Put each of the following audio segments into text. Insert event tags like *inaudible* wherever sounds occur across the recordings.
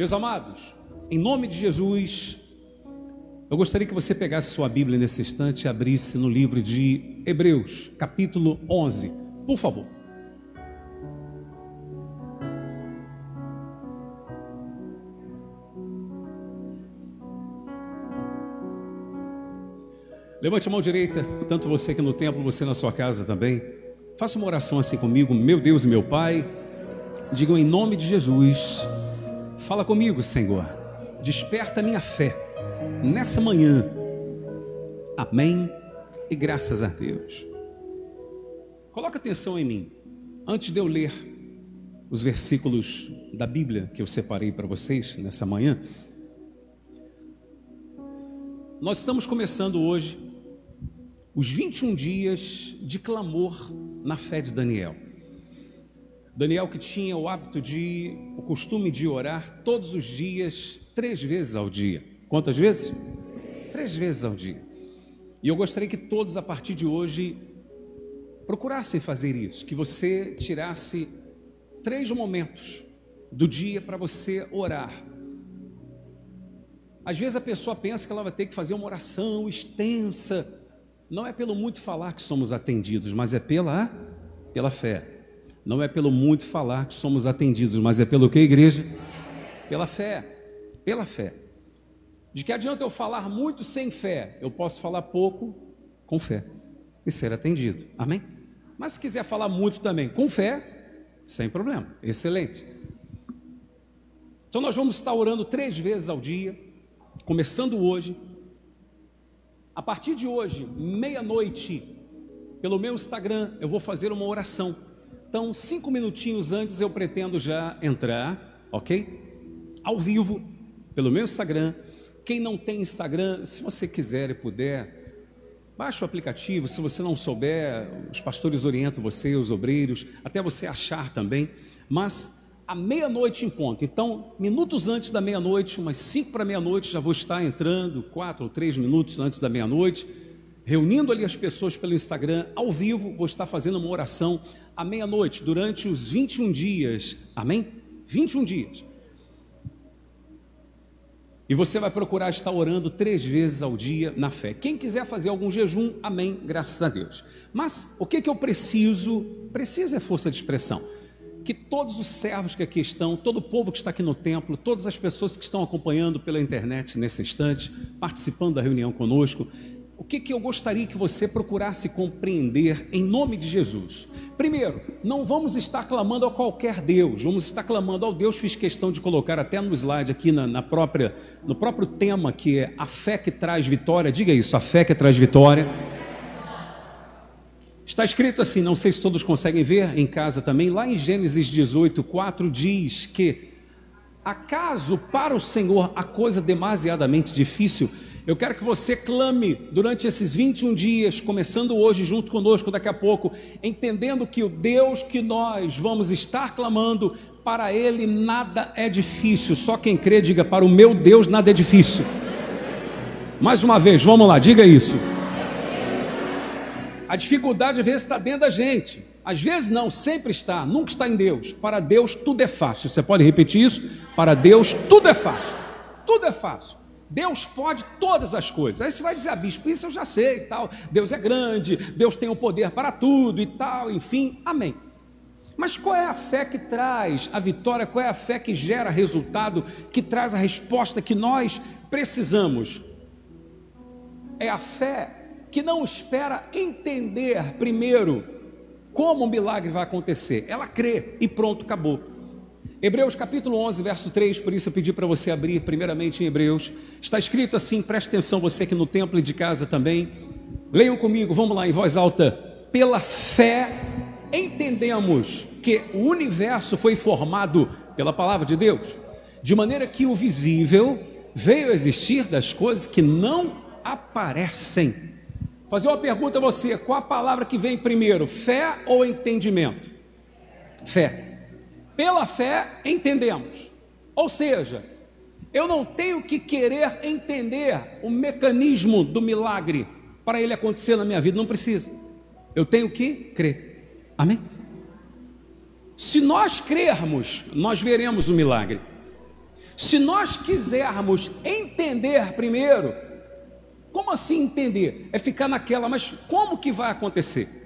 Meus amados, em nome de Jesus, eu gostaria que você pegasse sua Bíblia nesse instante e abrisse no livro de Hebreus, capítulo 11, por favor. Levante a mão direita, tanto você aqui no templo, você na sua casa também. Faça uma oração assim comigo, meu Deus e meu Pai. Digam em nome de Jesus. Fala comigo, Senhor. Desperta minha fé nessa manhã. Amém. E graças a Deus. Coloca atenção em mim. Antes de eu ler os versículos da Bíblia que eu separei para vocês nessa manhã, nós estamos começando hoje os 21 dias de clamor na fé de Daniel. Daniel que tinha o hábito de, o costume de orar todos os dias, três vezes ao dia. Quantas vezes? Três vezes ao dia. E eu gostaria que todos a partir de hoje procurassem fazer isso, que você tirasse três momentos do dia para você orar. Às vezes a pessoa pensa que ela vai ter que fazer uma oração extensa, não é pelo muito falar que somos atendidos, mas é pela, pela fé. Não é pelo muito falar que somos atendidos, mas é pelo que, igreja? Pela fé. Pela fé. De que adianta eu falar muito sem fé? Eu posso falar pouco com fé e ser atendido. Amém? Mas se quiser falar muito também com fé, sem problema. Excelente. Então nós vamos estar orando três vezes ao dia, começando hoje a partir de hoje, meia-noite, pelo meu Instagram, eu vou fazer uma oração. Então, cinco minutinhos antes eu pretendo já entrar, ok? Ao vivo, pelo meu Instagram. Quem não tem Instagram, se você quiser e puder, baixe o aplicativo. Se você não souber, os pastores orientam você, os obreiros, até você achar também. Mas à meia-noite em ponto. Então, minutos antes da meia-noite, umas cinco para meia-noite, já vou estar entrando, quatro ou três minutos antes da meia-noite, reunindo ali as pessoas pelo Instagram, ao vivo, vou estar fazendo uma oração à meia-noite, durante os 21 dias. Amém? 21 dias. E você vai procurar estar orando três vezes ao dia na fé. Quem quiser fazer algum jejum, amém, graças a Deus. Mas o que, que eu preciso? Preciso é força de expressão que todos os servos que aqui estão, todo o povo que está aqui no templo, todas as pessoas que estão acompanhando pela internet nesse instante, participando da reunião conosco, o que, que eu gostaria que você procurasse compreender em nome de Jesus? Primeiro, não vamos estar clamando a qualquer Deus, vamos estar clamando ao Deus, fiz questão de colocar até no slide aqui na, na própria, no próprio tema que é a fé que traz vitória, diga isso, a fé que traz vitória. Está escrito assim, não sei se todos conseguem ver em casa também, lá em Gênesis 18, 4 diz que acaso para o Senhor a coisa demasiadamente difícil? Eu quero que você clame durante esses 21 dias, começando hoje junto conosco daqui a pouco, entendendo que o Deus que nós vamos estar clamando, para ele nada é difícil. Só quem crê diga para o meu Deus nada é difícil. Mais uma vez, vamos lá, diga isso. A dificuldade às vezes está dentro da gente. Às vezes não, sempre está, nunca está em Deus. Para Deus tudo é fácil. Você pode repetir isso? Para Deus tudo é fácil. Tudo é fácil. Deus pode todas as coisas. Aí você vai dizer, ah, bispo, isso eu já sei e tal. Deus é grande, Deus tem o poder para tudo e tal, enfim. Amém. Mas qual é a fé que traz a vitória? Qual é a fé que gera resultado, que traz a resposta que nós precisamos? É a fé que não espera entender primeiro como o milagre vai acontecer. Ela crê e pronto, acabou. Hebreus capítulo 11, verso 3, por isso eu pedi para você abrir primeiramente em Hebreus. Está escrito assim, preste atenção você aqui no templo e de casa também. Leiam comigo, vamos lá em voz alta. Pela fé entendemos que o universo foi formado pela palavra de Deus, de maneira que o visível veio a existir das coisas que não aparecem Fazer uma pergunta a você: qual a palavra que vem primeiro, fé ou entendimento? Fé. Pela fé entendemos. Ou seja, eu não tenho que querer entender o mecanismo do milagre para ele acontecer na minha vida, não precisa. Eu tenho que crer. Amém? Se nós crermos, nós veremos o milagre. Se nós quisermos entender primeiro, como assim entender? É ficar naquela, mas como que vai acontecer?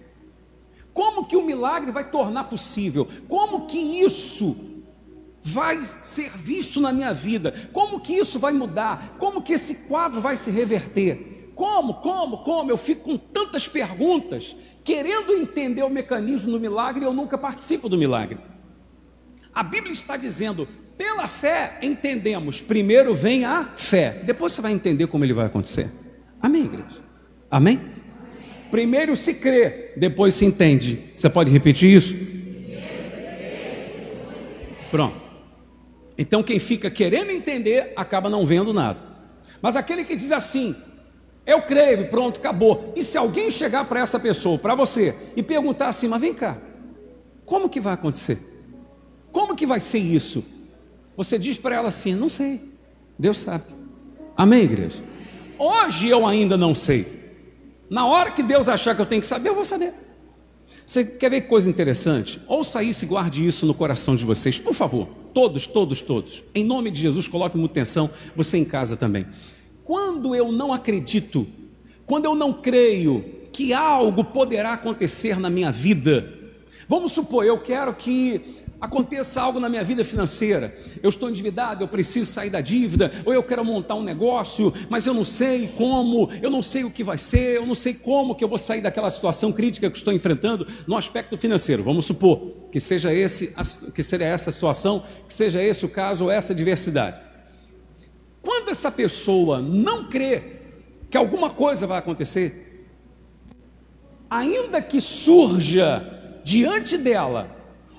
Como que o milagre vai tornar possível? Como que isso vai ser visto na minha vida? Como que isso vai mudar? Como que esse quadro vai se reverter? Como, como, como? Eu fico com tantas perguntas, querendo entender o mecanismo do milagre eu nunca participo do milagre. A Bíblia está dizendo: pela fé entendemos, primeiro vem a fé, depois você vai entender como ele vai acontecer. Amém, igreja? Amém? Primeiro se crê, depois se entende. Você pode repetir isso? Pronto. Então quem fica querendo entender acaba não vendo nada. Mas aquele que diz assim, eu creio, pronto, acabou. E se alguém chegar para essa pessoa, para você, e perguntar assim, mas vem cá, como que vai acontecer? Como que vai ser isso? Você diz para ela assim, não sei, Deus sabe. Amém, igreja? Hoje eu ainda não sei. Na hora que Deus achar que eu tenho que saber, eu vou saber. Você quer ver coisa interessante? Ouça isso e guarde isso no coração de vocês, por favor. Todos, todos, todos. Em nome de Jesus, coloque muita atenção, você em casa também. Quando eu não acredito, quando eu não creio que algo poderá acontecer na minha vida, vamos supor, eu quero que aconteça algo na minha vida financeira, eu estou endividado, eu preciso sair da dívida, ou eu quero montar um negócio, mas eu não sei como, eu não sei o que vai ser, eu não sei como que eu vou sair daquela situação crítica que estou enfrentando no aspecto financeiro. Vamos supor que seja esse, que seja essa situação, que seja esse o caso ou essa diversidade. Quando essa pessoa não crê que alguma coisa vai acontecer, ainda que surja diante dela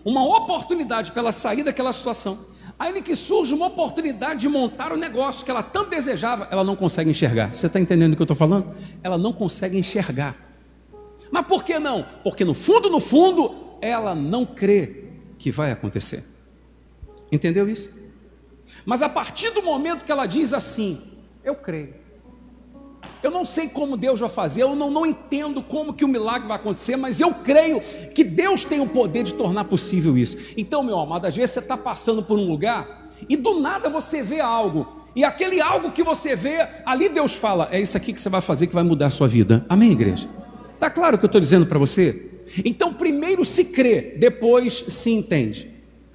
uma oportunidade para ela sair daquela situação. Ainda que surge uma oportunidade de montar o um negócio que ela tanto desejava, ela não consegue enxergar. Você está entendendo o que eu estou falando? Ela não consegue enxergar. Mas por que não? Porque no fundo, no fundo, ela não crê que vai acontecer. Entendeu isso? Mas a partir do momento que ela diz assim, eu creio. Eu não sei como Deus vai fazer, eu não, não entendo como que o milagre vai acontecer, mas eu creio que Deus tem o poder de tornar possível isso. Então, meu amado, às vezes você está passando por um lugar e do nada você vê algo, e aquele algo que você vê, ali Deus fala: é isso aqui que você vai fazer que vai mudar a sua vida. Amém, igreja? Está claro o que eu estou dizendo para você? Então, primeiro se crê, depois se entende.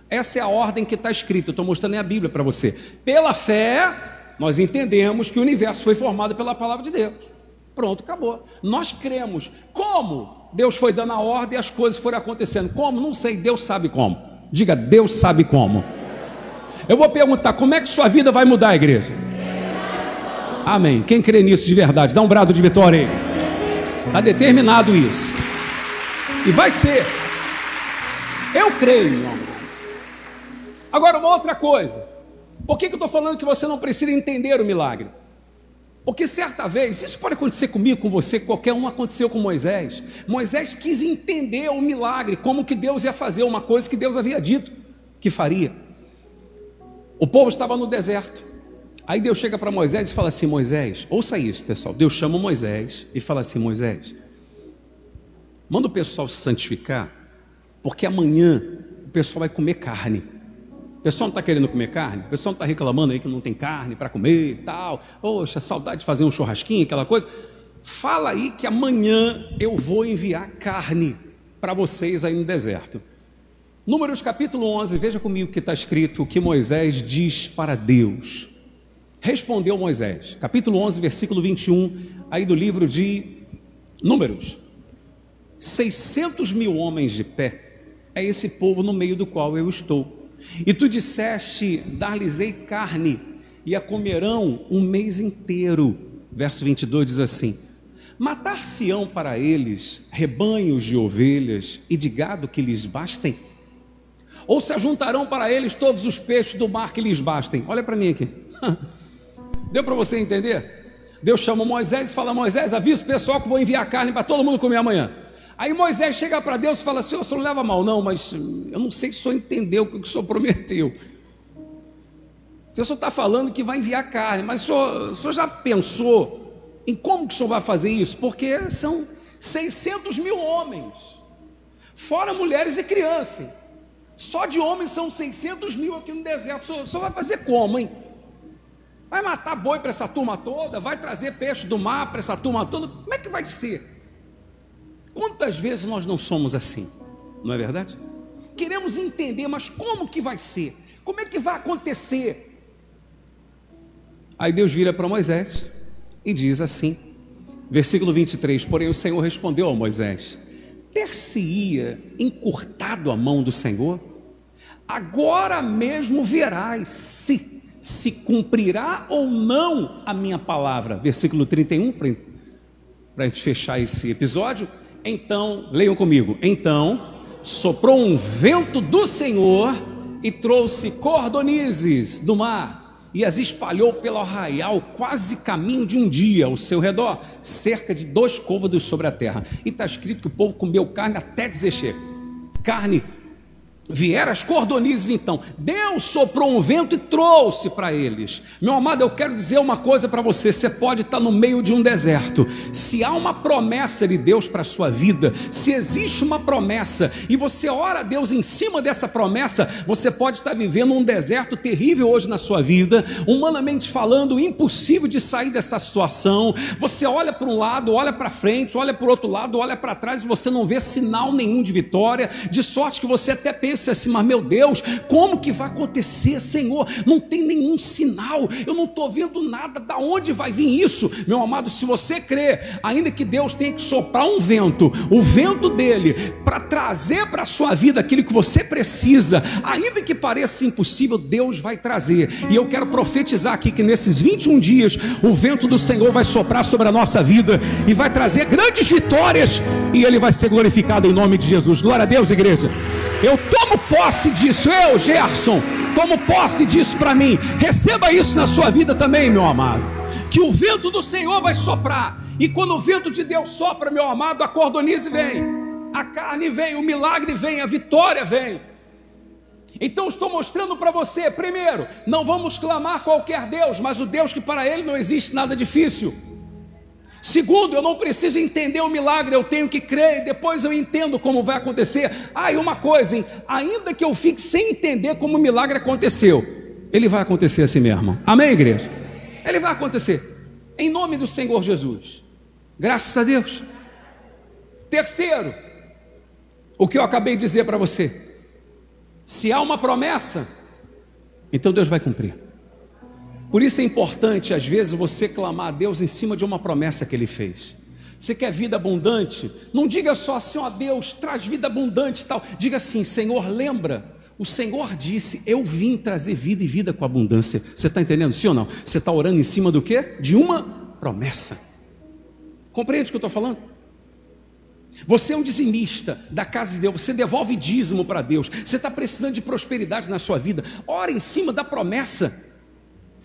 Essa é a ordem que está escrita, eu estou mostrando a Bíblia para você. Pela fé, nós entendemos que o universo foi formado pela palavra de Deus. Pronto, acabou. Nós cremos. Como? Deus foi dando a ordem e as coisas foram acontecendo. Como? Não sei, Deus sabe como. Diga, Deus sabe como. Eu vou perguntar, como é que sua vida vai mudar, igreja? Amém. Quem crê nisso de verdade, dá um brado de vitória aí. Está determinado isso. E vai ser. Eu creio, meu amor. Agora, uma outra coisa. Por que, que eu estou falando que você não precisa entender o milagre? Porque certa vez, isso pode acontecer comigo, com você, qualquer um aconteceu com Moisés. Moisés quis entender o milagre, como que Deus ia fazer uma coisa que Deus havia dito que faria. O povo estava no deserto. Aí Deus chega para Moisés e fala assim: Moisés, ouça isso, pessoal. Deus chama Moisés e fala assim: Moisés, manda o pessoal se santificar, porque amanhã o pessoal vai comer carne. O pessoal não está querendo comer carne? O pessoal não está reclamando aí que não tem carne para comer e tal. Poxa, saudade de fazer um churrasquinho, aquela coisa. Fala aí que amanhã eu vou enviar carne para vocês aí no deserto. Números capítulo 11, veja comigo que está escrito, o que Moisés diz para Deus. Respondeu Moisés, capítulo 11, versículo 21, aí do livro de Números. 600 mil homens de pé, é esse povo no meio do qual eu estou. E tu disseste: Dar-lhes-ei carne, e a comerão um mês inteiro. Verso 22 diz assim: Matar-se-ão para eles rebanhos de ovelhas e de gado que lhes bastem? Ou se ajuntarão para eles todos os peixes do mar que lhes bastem? Olha para mim aqui. *laughs* Deu para você entender? Deus chama Moisés e fala: Moisés, avisa o pessoal que vou enviar carne para todo mundo comer amanhã. Aí Moisés chega para Deus e fala: Senhor, o senhor não leva mal, não, mas eu não sei se o senhor entendeu o que o senhor prometeu. o senhor está falando que vai enviar carne, mas o senhor, o senhor já pensou em como que o senhor vai fazer isso? Porque são 600 mil homens, fora mulheres e crianças. Só de homens são 600 mil aqui no deserto. Só, só vai fazer como, hein? Vai matar boi para essa turma toda? Vai trazer peixe do mar para essa turma toda? Como é que vai ser? Quantas vezes nós não somos assim? Não é verdade? Queremos entender, mas como que vai ser? Como é que vai acontecer? Aí Deus vira para Moisés e diz assim, versículo 23: Porém o Senhor respondeu a Moisés: Ter-se-ia encurtado a mão do Senhor? agora mesmo verás se se cumprirá ou não a minha palavra. Versículo 31, para a gente fechar esse episódio. Então, leiam comigo. Então, soprou um vento do Senhor e trouxe cordonizes do mar e as espalhou pelo arraial, quase caminho de um dia ao seu redor, cerca de dois côvados sobre a terra. E está escrito que o povo comeu carne até dizer chega. Carne Vieram as cordonizes então. Deus soprou um vento e trouxe para eles. Meu amado, eu quero dizer uma coisa para você: você pode estar no meio de um deserto. Se há uma promessa de Deus para a sua vida, se existe uma promessa e você ora a Deus em cima dessa promessa, você pode estar vivendo um deserto terrível hoje na sua vida, humanamente falando, impossível de sair dessa situação. Você olha para um lado, olha para frente, olha para o outro lado, olha para trás e você não vê sinal nenhum de vitória, de sorte que você até pensa disse assim: Mas meu Deus, como que vai acontecer, Senhor? Não tem nenhum sinal, eu não estou vendo nada, da onde vai vir isso? Meu amado, se você crê, ainda que Deus tenha que soprar um vento, o vento dele, para trazer para a sua vida aquilo que você precisa, ainda que pareça impossível, Deus vai trazer. E eu quero profetizar aqui que nesses 21 dias, o vento do Senhor vai soprar sobre a nossa vida e vai trazer grandes vitórias, e ele vai ser glorificado em nome de Jesus. Glória a Deus, igreja. Eu tomo posse disso, eu, Gerson, tomo posse disso para mim. Receba isso na sua vida também, meu amado. Que o vento do Senhor vai soprar, e quando o vento de Deus sopra, meu amado, a cordonize vem, a carne vem, o milagre vem, a vitória vem. Então estou mostrando para você, primeiro, não vamos clamar qualquer Deus, mas o Deus que para ele não existe nada difícil. Segundo, eu não preciso entender o milagre, eu tenho que crer e depois eu entendo como vai acontecer. Ah, e uma coisa, hein? ainda que eu fique sem entender como o milagre aconteceu, ele vai acontecer assim mesmo. Amém, igreja? Ele vai acontecer. Em nome do Senhor Jesus. Graças a Deus. Terceiro, o que eu acabei de dizer para você. Se há uma promessa, então Deus vai cumprir. Por isso é importante, às vezes, você clamar a Deus em cima de uma promessa que Ele fez. Você quer vida abundante? Não diga só assim, ó Deus, traz vida abundante e tal. Diga assim, Senhor, lembra. O Senhor disse: Eu vim trazer vida e vida com abundância. Você está entendendo, sim ou não? Você está orando em cima do quê? De uma promessa. Compreende o que eu estou falando? Você é um dizimista da casa de Deus, você devolve dízimo para Deus, você está precisando de prosperidade na sua vida, ora em cima da promessa.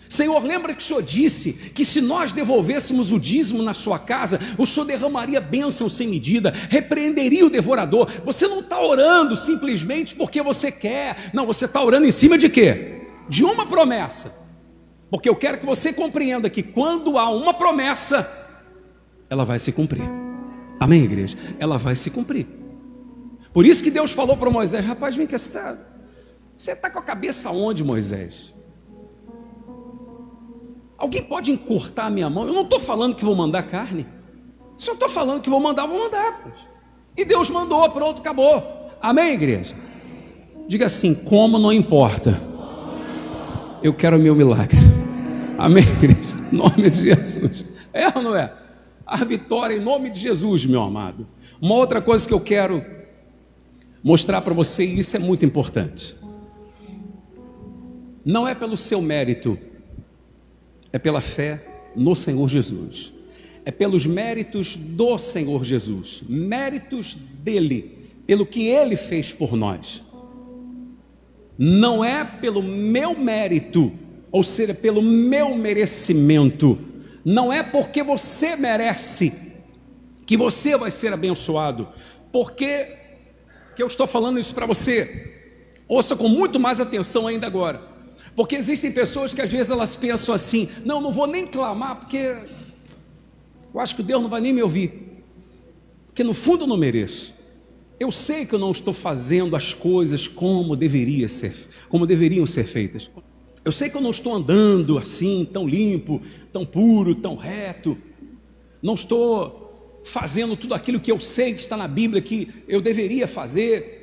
Senhor, lembra que o Senhor disse que se nós devolvêssemos o dízimo na sua casa, o Senhor derramaria bênção sem medida, repreenderia o devorador. Você não está orando simplesmente porque você quer, não, você está orando em cima de quê? De uma promessa. Porque eu quero que você compreenda que quando há uma promessa, ela vai se cumprir. Amém, igreja? Ela vai se cumprir. Por isso que Deus falou para Moisés: rapaz, vem cá, você está tá com a cabeça onde, Moisés? Alguém pode encurtar a minha mão? Eu não estou falando que vou mandar carne. Se eu estou falando que vou mandar, vou mandar. E Deus mandou, pronto, acabou. Amém, igreja? Diga assim: como não importa, eu quero o meu milagre. Amém, igreja? Em nome de Jesus. É ou não é? A vitória em nome de Jesus, meu amado. Uma outra coisa que eu quero mostrar para você, e isso é muito importante. Não é pelo seu mérito é pela fé no Senhor Jesus, é pelos méritos do Senhor Jesus, méritos dele, pelo que ele fez por nós. Não é pelo meu mérito, ou seja, pelo meu merecimento, não é porque você merece que você vai ser abençoado, porque que eu estou falando isso para você. Ouça com muito mais atenção ainda agora. Porque existem pessoas que às vezes elas pensam assim: não, não vou nem clamar, porque eu acho que Deus não vai nem me ouvir. Porque no fundo eu não mereço. Eu sei que eu não estou fazendo as coisas como deveria ser, como deveriam ser feitas. Eu sei que eu não estou andando assim, tão limpo, tão puro, tão reto. Não estou fazendo tudo aquilo que eu sei que está na Bíblia que eu deveria fazer.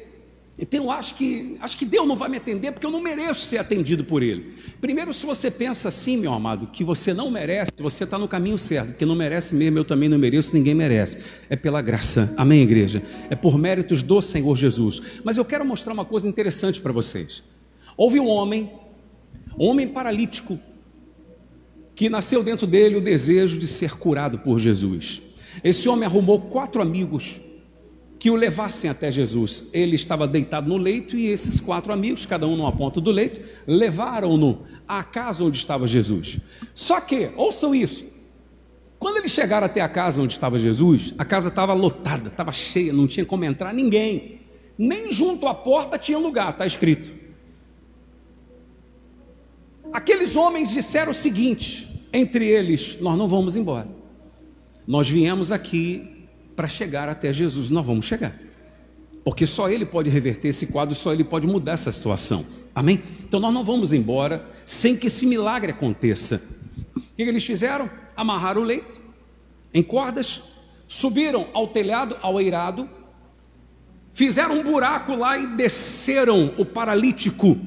Então acho que, acho que Deus não vai me atender porque eu não mereço ser atendido por Ele. Primeiro, se você pensa assim, meu amado, que você não merece, você está no caminho certo, porque não merece mesmo, eu também não mereço, ninguém merece. É pela graça, amém, igreja? É por méritos do Senhor Jesus. Mas eu quero mostrar uma coisa interessante para vocês. Houve um homem, um homem paralítico, que nasceu dentro dele o desejo de ser curado por Jesus. Esse homem arrumou quatro amigos que o levassem até Jesus. Ele estava deitado no leito e esses quatro amigos, cada um numa ponta do leito, levaram-no à casa onde estava Jesus. Só que, ouçam isso, quando eles chegaram até a casa onde estava Jesus, a casa estava lotada, estava cheia, não tinha como entrar ninguém. Nem junto à porta tinha lugar, está escrito. Aqueles homens disseram o seguinte, entre eles: Nós não vamos embora. Nós viemos aqui para chegar até Jesus. Nós vamos chegar. Porque só Ele pode reverter esse quadro, só Ele pode mudar essa situação. Amém? Então nós não vamos embora sem que esse milagre aconteça. O que eles fizeram? Amarraram o leito em cordas, subiram ao telhado, ao eirado, fizeram um buraco lá e desceram o paralítico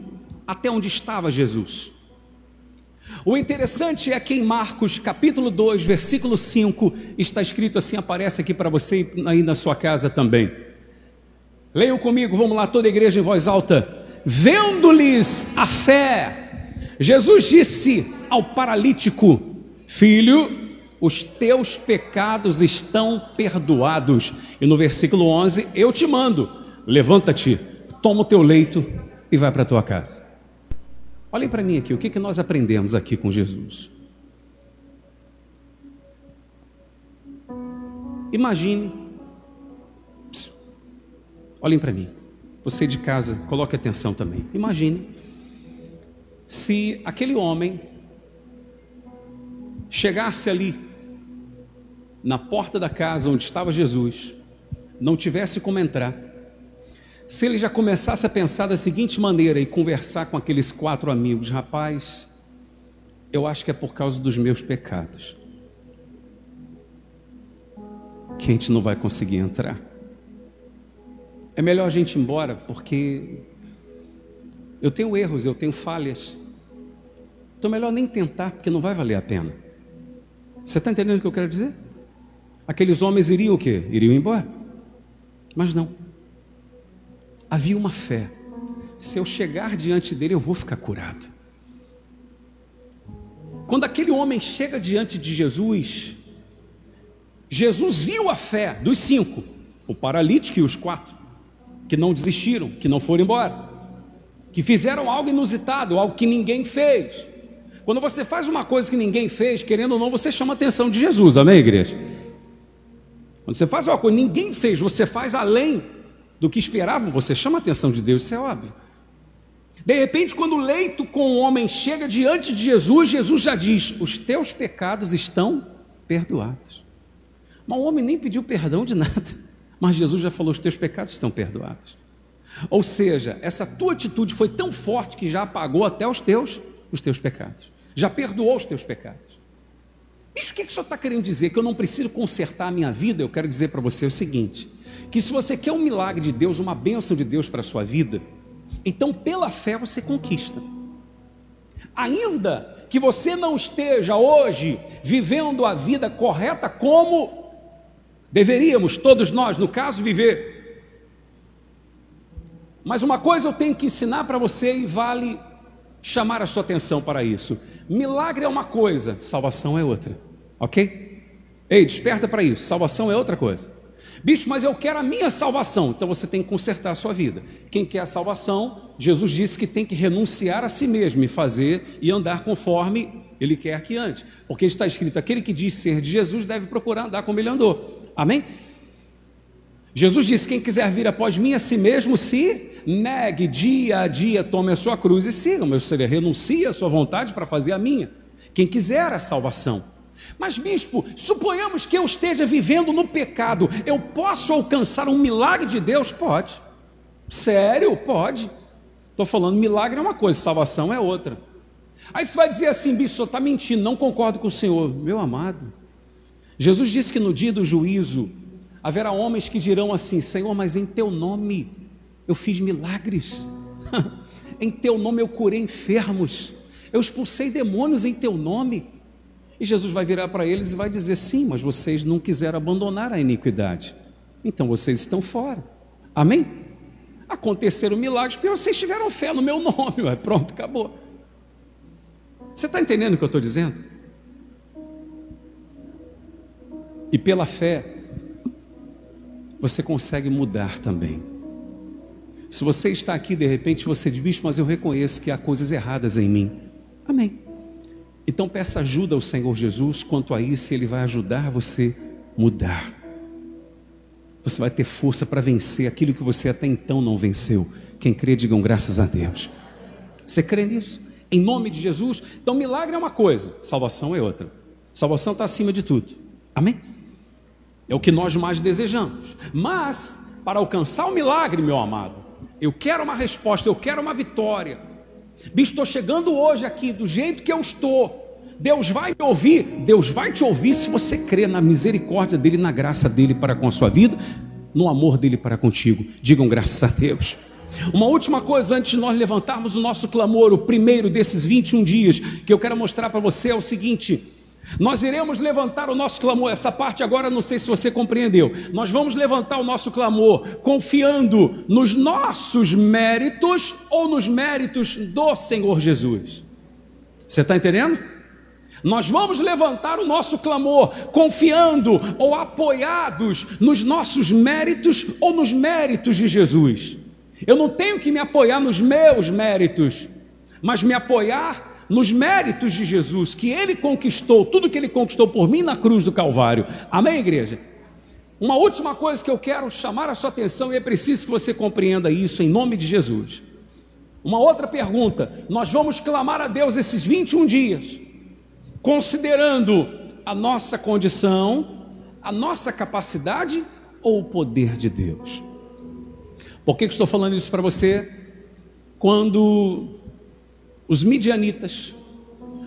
até onde estava Jesus. O interessante é que em Marcos capítulo 2, versículo 5, está escrito assim, aparece aqui para você aí na sua casa também. Leiam comigo, vamos lá, toda a igreja em voz alta. Vendo-lhes a fé, Jesus disse ao paralítico: Filho, os teus pecados estão perdoados. E no versículo 11, eu te mando: levanta-te, toma o teu leito e vai para a tua casa. Olhem para mim aqui, o que, que nós aprendemos aqui com Jesus? Imagine, olhem para mim, você de casa, coloque atenção também. Imagine se aquele homem chegasse ali na porta da casa onde estava Jesus, não tivesse como entrar, se ele já começasse a pensar da seguinte maneira e conversar com aqueles quatro amigos, rapaz, eu acho que é por causa dos meus pecados que a gente não vai conseguir entrar. É melhor a gente ir embora porque eu tenho erros, eu tenho falhas. Então, melhor nem tentar, porque não vai valer a pena. Você está entendendo o que eu quero dizer? Aqueles homens iriam o quê? Iriam embora. Mas não havia uma fé. Se eu chegar diante dele, eu vou ficar curado. Quando aquele homem chega diante de Jesus, Jesus viu a fé dos cinco, o paralítico e os quatro, que não desistiram, que não foram embora, que fizeram algo inusitado, algo que ninguém fez. Quando você faz uma coisa que ninguém fez, querendo ou não, você chama a atenção de Jesus, amém, igreja? Quando você faz uma coisa que ninguém fez, você faz além do que esperavam, você chama a atenção de Deus, isso é óbvio. De repente, quando o leito com o homem chega diante de Jesus, Jesus já diz: Os teus pecados estão perdoados. Mas o homem nem pediu perdão de nada, *laughs* mas Jesus já falou: Os teus pecados estão perdoados. Ou seja, essa tua atitude foi tão forte que já apagou até os teus, os teus pecados, já perdoou os teus pecados. Isso o que, que o senhor está querendo dizer? Que eu não preciso consertar a minha vida? Eu quero dizer para você o seguinte: que se você quer um milagre de Deus, uma bênção de Deus para a sua vida, então pela fé você conquista. Ainda que você não esteja hoje vivendo a vida correta como deveríamos, todos nós, no caso, viver. Mas uma coisa eu tenho que ensinar para você e vale chamar a sua atenção para isso. Milagre é uma coisa, salvação é outra. Ok? Ei, desperta para isso. Salvação é outra coisa. Bicho, mas eu quero a minha salvação. Então você tem que consertar a sua vida. Quem quer a salvação, Jesus disse que tem que renunciar a si mesmo e fazer e andar conforme ele quer que ande. Porque está escrito: aquele que diz ser de Jesus deve procurar andar como ele andou. Amém? Jesus disse: quem quiser vir após mim, a si mesmo se negue dia a dia, tome a sua cruz e siga. Ou seja, renuncie a sua vontade para fazer a minha. Quem quiser a salvação. Mas, bispo, suponhamos que eu esteja vivendo no pecado, eu posso alcançar um milagre de Deus? Pode. Sério? Pode. Estou falando, milagre é uma coisa, salvação é outra. Aí você vai dizer assim, bispo, está mentindo, não concordo com o Senhor. Meu amado, Jesus disse que no dia do juízo haverá homens que dirão assim: Senhor, mas em teu nome eu fiz milagres, *laughs* em teu nome eu curei enfermos, eu expulsei demônios em teu nome. E Jesus vai virar para eles e vai dizer: Sim, mas vocês não quiseram abandonar a iniquidade, então vocês estão fora. Amém? Aconteceram milagres porque vocês tiveram fé no meu *laughs* nome, ué, pronto, acabou. Você está entendendo o que eu estou dizendo? E pela fé, você consegue mudar também. Se você está aqui, de repente você diz, bicho, mas eu reconheço que há coisas erradas em mim. Amém. Então peça ajuda ao Senhor Jesus quanto a isso, Ele vai ajudar você mudar. Você vai ter força para vencer aquilo que você até então não venceu. Quem crê, digam graças a Deus. Você crê nisso? em nome de Jesus. Então, milagre é uma coisa, salvação é outra. Salvação está acima de tudo. Amém? É o que nós mais desejamos. Mas, para alcançar o milagre, meu amado, eu quero uma resposta, eu quero uma vitória. Bicho, estou chegando hoje aqui do jeito que eu estou. Deus vai me ouvir, Deus vai te ouvir se você crer na misericórdia dEle, na graça dEle para com a sua vida, no amor dEle para contigo. Digam graças a Deus. Uma última coisa antes de nós levantarmos o nosso clamor, o primeiro desses 21 dias, que eu quero mostrar para você é o seguinte: nós iremos levantar o nosso clamor, essa parte agora não sei se você compreendeu. Nós vamos levantar o nosso clamor confiando nos nossos méritos ou nos méritos do Senhor Jesus. Você está entendendo? Nós vamos levantar o nosso clamor confiando ou apoiados nos nossos méritos ou nos méritos de Jesus. Eu não tenho que me apoiar nos meus méritos, mas me apoiar nos méritos de Jesus, que ele conquistou, tudo que ele conquistou por mim na cruz do Calvário. Amém, igreja? Uma última coisa que eu quero chamar a sua atenção, e é preciso que você compreenda isso em nome de Jesus. Uma outra pergunta: nós vamos clamar a Deus esses 21 dias, considerando a nossa condição, a nossa capacidade ou o poder de Deus? Por que, que estou falando isso para você? Quando os midianitas,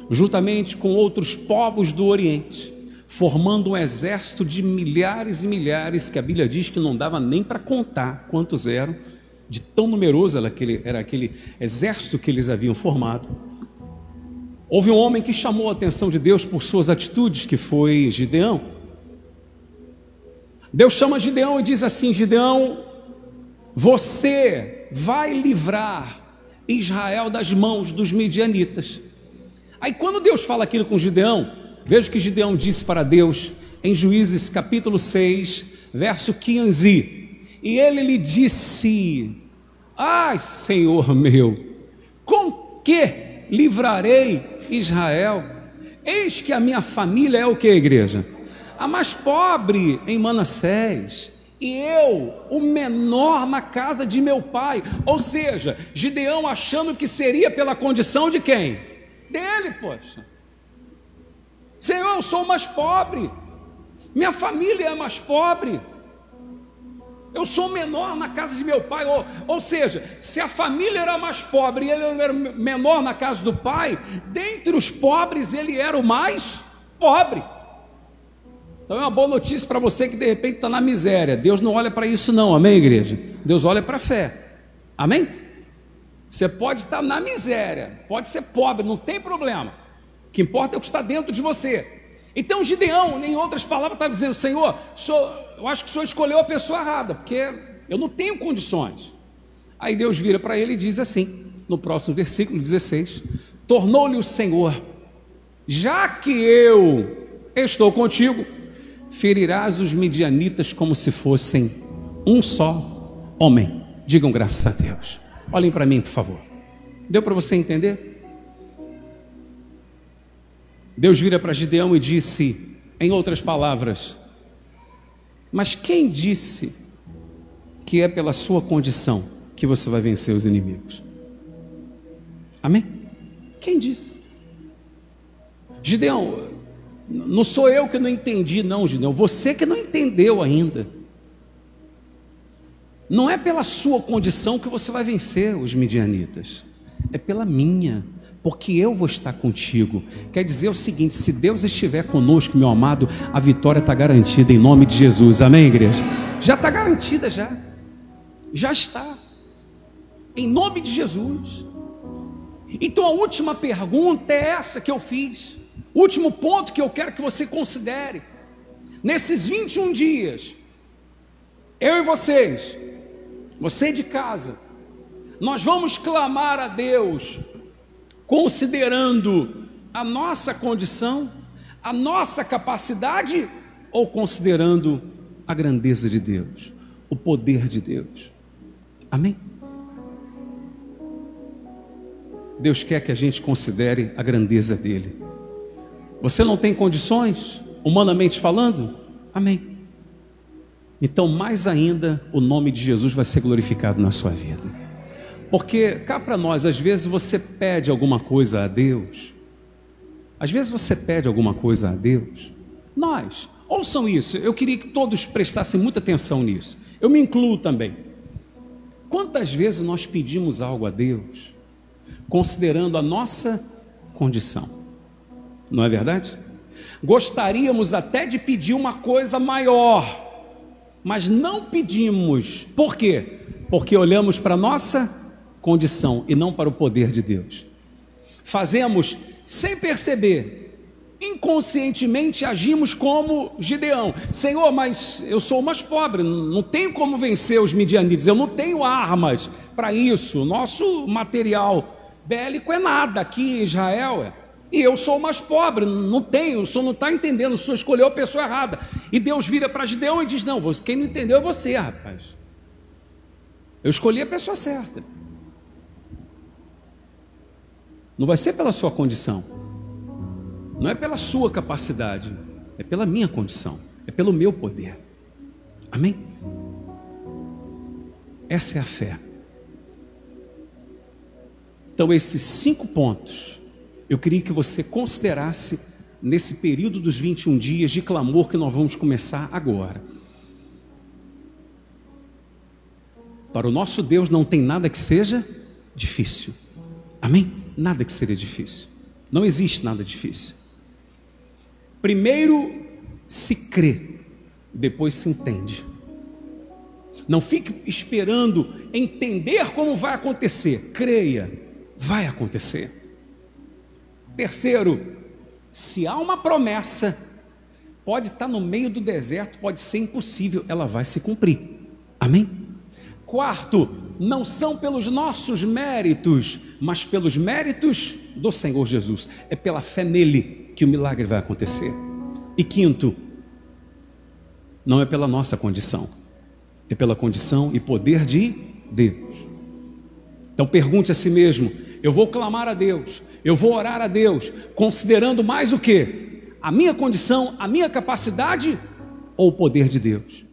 juntamente com outros povos do Oriente, formando um exército de milhares e milhares, que a Bíblia diz que não dava nem para contar quantos eram, de tão numeroso era aquele, era aquele exército que eles haviam formado. Houve um homem que chamou a atenção de Deus por suas atitudes, que foi Gideão. Deus chama Gideão e diz assim: Gideão, você vai livrar Israel das mãos dos midianitas. Aí quando Deus fala aquilo com Gideão, veja o que Gideão disse para Deus em Juízes capítulo 6, verso 15. E ele lhe disse: Ai, Senhor meu, com que livrarei Israel? Eis que a minha família é o que, igreja? A mais pobre em Manassés e eu, o menor na casa de meu pai. Ou seja, Gideão achando que seria pela condição de quem? Dele, poxa. Senhor, eu sou mais pobre. Minha família é mais pobre. Eu sou menor na casa de meu pai. Ou, ou seja, se a família era mais pobre e ele era menor na casa do pai, dentre os pobres ele era o mais pobre. Então é uma boa notícia para você que de repente está na miséria. Deus não olha para isso, não, amém, igreja? Deus olha para a fé, amém? Você pode estar tá na miséria, pode ser pobre, não tem problema. O que importa é o que está dentro de você. Então Gideão, em outras palavras, está dizendo: Senhor, sou, eu acho que o Senhor escolheu a pessoa errada, porque eu não tenho condições. Aí Deus vira para ele e diz assim, no próximo versículo 16: Tornou-lhe o Senhor, já que eu estou contigo, ferirás os midianitas como se fossem um só homem. Digam graças a Deus. Olhem para mim, por favor. Deu para você entender? Deus vira para Gideão e disse, em outras palavras: Mas quem disse que é pela sua condição que você vai vencer os inimigos? Amém? Quem disse? Gideão, Não sou eu que não entendi, não, Gideão. Você que não entendeu ainda. Não é pela sua condição que você vai vencer os midianitas, é pela minha, porque eu vou estar contigo. Quer dizer o seguinte: se Deus estiver conosco, meu amado, a vitória está garantida em nome de Jesus, amém, igreja? Já está garantida, já, já está, em nome de Jesus. Então a última pergunta é essa que eu fiz, último ponto que eu quero que você considere. Nesses 21 dias, eu e vocês, você de casa, nós vamos clamar a Deus, considerando a nossa condição, a nossa capacidade, ou considerando a grandeza de Deus, o poder de Deus. Amém? Deus quer que a gente considere a grandeza dele. Você não tem condições, humanamente falando? Amém. Então, mais ainda, o nome de Jesus vai ser glorificado na sua vida. Porque cá para nós, às vezes você pede alguma coisa a Deus, às vezes você pede alguma coisa a Deus, nós, ouçam isso, eu queria que todos prestassem muita atenção nisso, eu me incluo também. Quantas vezes nós pedimos algo a Deus, considerando a nossa condição, não é verdade? Gostaríamos até de pedir uma coisa maior, mas não pedimos. Por quê? Porque olhamos para a nossa condição e não para o poder de Deus. Fazemos sem perceber, inconscientemente agimos como Gideão: Senhor, mas eu sou mais pobre, não tenho como vencer os midianitas, eu não tenho armas para isso, nosso material bélico é nada aqui em Israel. É. E eu sou mais pobre, não tenho, o senhor não está entendendo, o senhor escolheu a pessoa errada. E Deus vira para Gideão e diz: Não, quem não entendeu é você, rapaz. Eu escolhi a pessoa certa. Não vai ser pela sua condição, não é pela sua capacidade, é pela minha condição, é pelo meu poder. Amém? Essa é a fé. Então, esses cinco pontos eu queria que você considerasse nesse período dos 21 dias de clamor que nós vamos começar agora. Para o nosso Deus não tem nada que seja difícil. Amém? Nada que seja difícil. Não existe nada difícil. Primeiro se crê, depois se entende. Não fique esperando entender como vai acontecer. Creia, vai acontecer. Terceiro, se há uma promessa, pode estar no meio do deserto, pode ser impossível, ela vai se cumprir. Amém? Quarto, não são pelos nossos méritos, mas pelos méritos do Senhor Jesus. É pela fé nele que o milagre vai acontecer. E quinto, não é pela nossa condição, é pela condição e poder de Deus. Então pergunte a si mesmo: eu vou clamar a Deus, eu vou orar a Deus, considerando mais o que? A minha condição, a minha capacidade ou o poder de Deus?